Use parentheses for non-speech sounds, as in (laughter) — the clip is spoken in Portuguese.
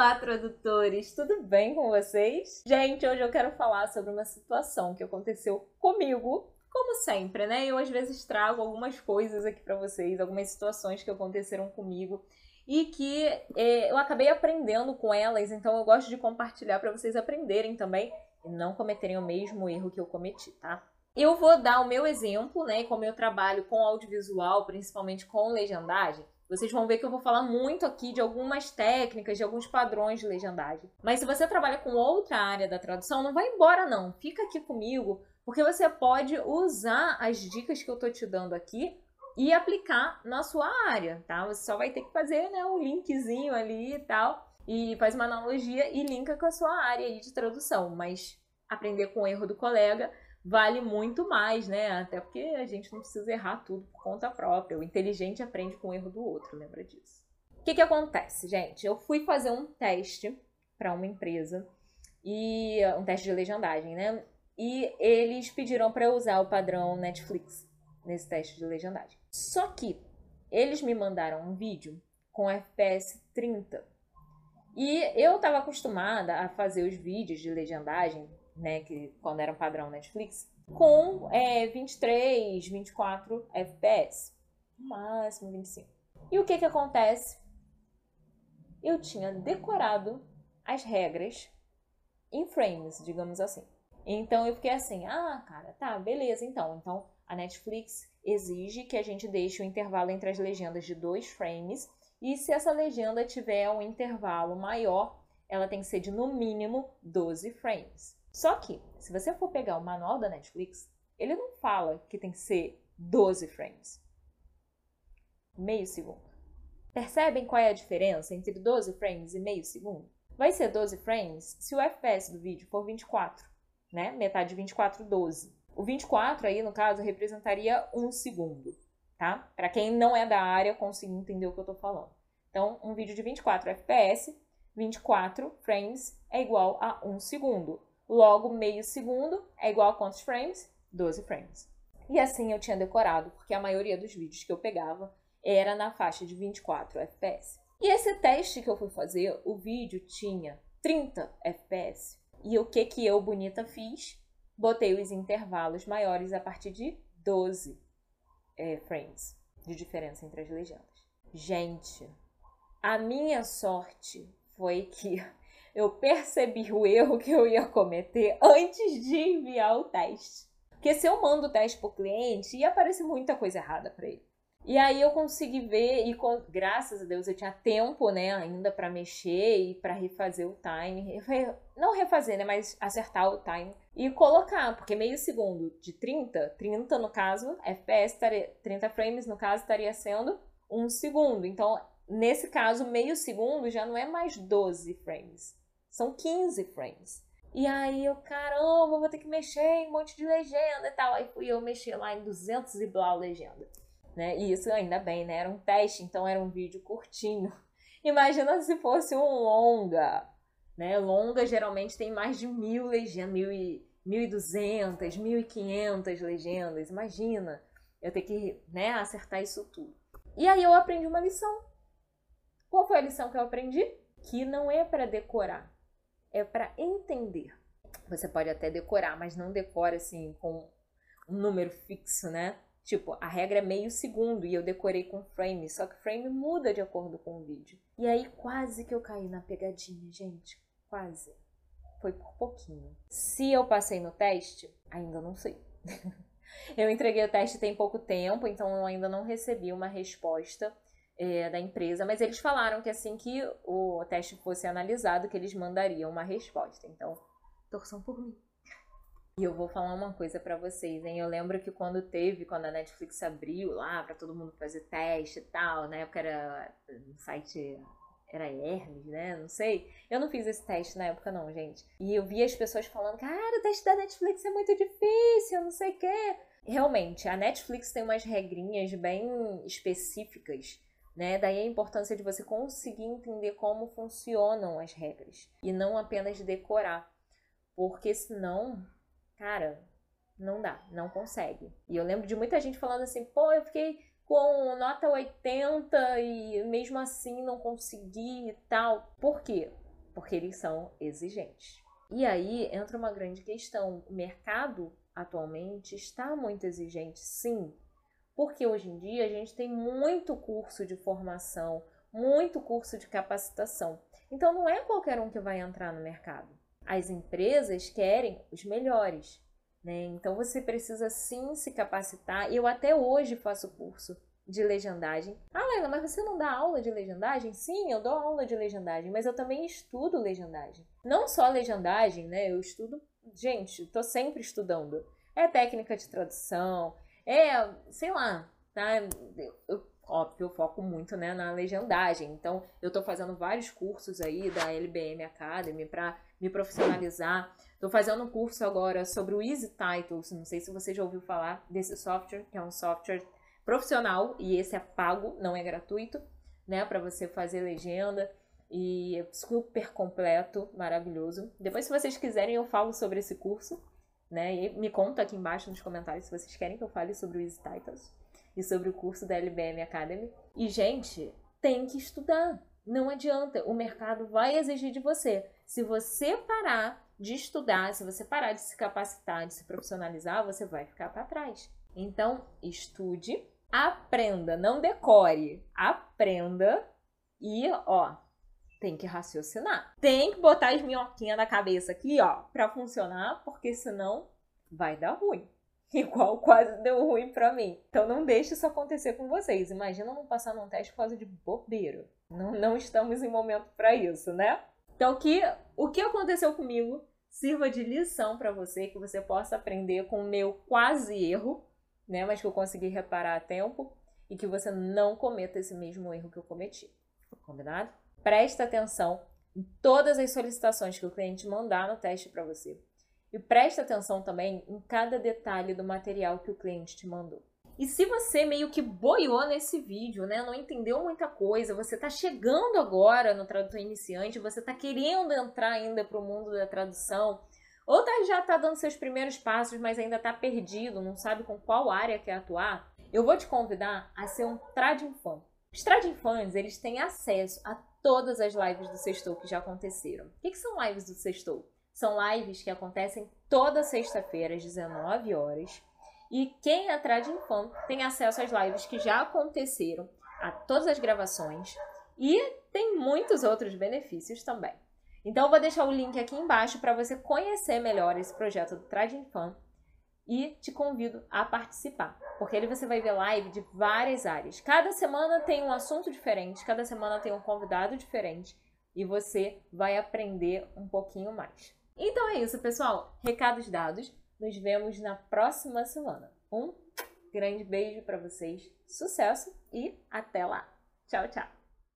Olá, tradutores! Tudo bem com vocês? Gente, hoje eu quero falar sobre uma situação que aconteceu comigo, como sempre, né? Eu às vezes trago algumas coisas aqui para vocês, algumas situações que aconteceram comigo e que é, eu acabei aprendendo com elas, então eu gosto de compartilhar para vocês aprenderem também e não cometerem o mesmo erro que eu cometi, tá? Eu vou dar o meu exemplo, né? Como eu trabalho com audiovisual, principalmente com legendagem, vocês vão ver que eu vou falar muito aqui de algumas técnicas, de alguns padrões de legendagem. Mas se você trabalha com outra área da tradução, não vai embora não. Fica aqui comigo, porque você pode usar as dicas que eu tô te dando aqui e aplicar na sua área, tá? Você só vai ter que fazer, né, um linkzinho ali e tal, e faz uma analogia e linka com a sua área aí de tradução, mas aprender com o erro do colega vale muito mais, né? Até porque a gente não precisa errar tudo por conta própria. O inteligente aprende com o erro do outro, lembra disso? O que, que acontece, gente? Eu fui fazer um teste para uma empresa e um teste de legendagem, né? E eles pediram para eu usar o padrão Netflix nesse teste de legendagem. Só que eles me mandaram um vídeo com FPS 30. E eu estava acostumada a fazer os vídeos de legendagem né, que quando era um padrão Netflix, com é, 23, 24 FPS, no máximo 25. E o que que acontece? Eu tinha decorado as regras em frames, digamos assim. Então eu fiquei assim, ah, cara, tá, beleza, então. Então a Netflix exige que a gente deixe o intervalo entre as legendas de dois frames. E se essa legenda tiver um intervalo maior, ela tem que ser de no mínimo 12 frames. Só que, se você for pegar o manual da Netflix, ele não fala que tem que ser 12 frames. Meio segundo. Percebem qual é a diferença entre 12 frames e meio segundo? Vai ser 12 frames se o FPS do vídeo for 24, né? Metade de 24, 12. O 24 aí, no caso, representaria um segundo, tá? Para quem não é da área conseguir entender o que eu tô falando. Então, um vídeo de 24 FPS, 24 frames é igual a um segundo. Logo, meio segundo é igual a quantos frames? 12 frames. E assim eu tinha decorado, porque a maioria dos vídeos que eu pegava era na faixa de 24 FPS. E esse teste que eu fui fazer, o vídeo tinha 30 FPS. E o que que eu, bonita, fiz? Botei os intervalos maiores a partir de 12 é, frames de diferença entre as legendas. Gente, a minha sorte foi que (laughs) eu percebi o erro que eu ia cometer antes de enviar o teste. Porque se eu mando o teste para o cliente, ia aparecer muita coisa errada para ele. E aí eu consegui ver e graças a Deus eu tinha tempo, né, ainda para mexer e para refazer o time, não refazer, né, mas acertar o time e colocar, porque meio segundo de 30, 30 no caso, FPS 30 frames no caso estaria sendo um segundo. Então, nesse caso, meio segundo já não é mais 12 frames. São 15 frames. E aí eu, caramba, vou ter que mexer em um monte de legenda e tal. Aí fui eu mexer lá em 200 e blá legenda. Né? E isso ainda bem, né? Era um teste, então era um vídeo curtinho. (laughs) Imagina se fosse um longa. Né? Longa geralmente tem mais de mil legendas, mil e, 1.200, 1.500 legendas. Imagina eu ter que né, acertar isso tudo. E aí eu aprendi uma lição. Qual foi a lição que eu aprendi? Que não é para decorar, é para entender. Você pode até decorar, mas não decora assim com um número fixo, né? Tipo, a regra é meio segundo e eu decorei com frame, só que frame muda de acordo com o vídeo. E aí quase que eu caí na pegadinha, gente. Quase. Foi por pouquinho. Se eu passei no teste, ainda não sei. (laughs) eu entreguei o teste tem pouco tempo, então eu ainda não recebi uma resposta é, da empresa, mas eles falaram que assim que o teste fosse analisado, que eles mandariam uma resposta. Então, torçam por mim. E eu vou falar uma coisa para vocês, hein? Eu lembro que quando teve, quando a Netflix abriu lá para todo mundo fazer teste e tal, na época era no site era Hermes, né? Não sei. Eu não fiz esse teste na época, não, gente. E eu vi as pessoas falando, cara, o teste da Netflix é muito difícil, não sei o quê. Realmente, a Netflix tem umas regrinhas bem específicas né? Daí a importância de você conseguir entender como funcionam as regras e não apenas decorar, porque senão, cara, não dá, não consegue. E eu lembro de muita gente falando assim: pô, eu fiquei com nota 80 e mesmo assim não consegui e tal. Por quê? porque eles são exigentes. E aí entra uma grande questão: o mercado atualmente está muito exigente, sim, porque hoje em dia a gente tem muito curso de formação, muito curso de capacitação. Então não é qualquer um que vai entrar no mercado. As empresas querem os melhores, né? Então você precisa sim se capacitar. Eu até hoje faço curso de legendagem. Ah, Leila, mas você não dá aula de legendagem? Sim, eu dou aula de legendagem, mas eu também estudo legendagem. Não só legendagem, né? Eu estudo, gente, tô sempre estudando. É técnica de tradução, é, sei lá, tá? Eu, óbvio, eu foco muito, né, na legendagem. Então, eu tô fazendo vários cursos aí da LBM Academy para me profissionalizar. Tô fazendo um curso agora sobre o Easy Titles. Não sei se você já ouviu falar desse software, que é um software profissional e esse é pago, não é gratuito, né, para você fazer legenda e é super completo, maravilhoso. Depois, se vocês quiserem, eu falo sobre esse curso, né? E me conta aqui embaixo nos comentários se vocês querem que eu fale sobre o Easy Titles e sobre o curso da LBM Academy. E, gente, tem que estudar. Não adianta, o mercado vai exigir de você. Se você parar de estudar, se você parar de se capacitar, de se profissionalizar, você vai ficar para trás. Então, estude, aprenda, não decore, aprenda e, ó, tem que raciocinar. Tem que botar as minhoquinhas na cabeça aqui, ó, para funcionar, porque senão vai dar ruim. (laughs) Igual quase deu ruim para mim. Então não deixe isso acontecer com vocês. Imagina não passar num teste por causa de bobeira. Não, não estamos em momento para isso, né? Então que o que aconteceu comigo sirva de lição para você, que você possa aprender com o meu quase erro né? Mas que eu consegui reparar a tempo e que você não cometa esse mesmo erro que eu cometi. Combinado? Presta atenção em todas as solicitações que o cliente mandar no teste para você. E presta atenção também em cada detalhe do material que o cliente te mandou. E se você meio que boiou nesse vídeo, né, não entendeu muita coisa, você está chegando agora no tradutor iniciante, você está querendo entrar ainda para o mundo da tradução, ou tá, já está dando seus primeiros passos, mas ainda está perdido, não sabe com qual área quer atuar, eu vou te convidar a ser um trading fan. Os trading fans, eles têm acesso a todas as lives do Sextou que já aconteceram. O que, que são lives do Sextou? São lives que acontecem toda sexta-feira às 19 horas. E quem é trading fan tem acesso às lives que já aconteceram, a todas as gravações e tem muitos outros benefícios também. Então eu vou deixar o link aqui embaixo para você conhecer melhor esse projeto do Trading Fan e te convido a participar, porque ali você vai ver live de várias áreas. Cada semana tem um assunto diferente, cada semana tem um convidado diferente e você vai aprender um pouquinho mais. Então é isso, pessoal. Recados dados. Nos vemos na próxima semana. Um grande beijo para vocês, sucesso e até lá. Tchau, tchau.